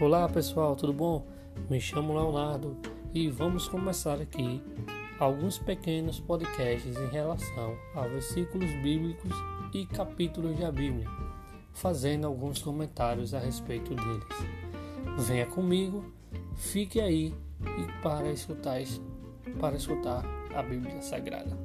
Olá pessoal, tudo bom? Me chamo Leonardo e vamos começar aqui alguns pequenos podcasts em relação a versículos bíblicos e capítulos da Bíblia, fazendo alguns comentários a respeito deles. Venha comigo, fique aí e para escutar, para escutar a Bíblia Sagrada.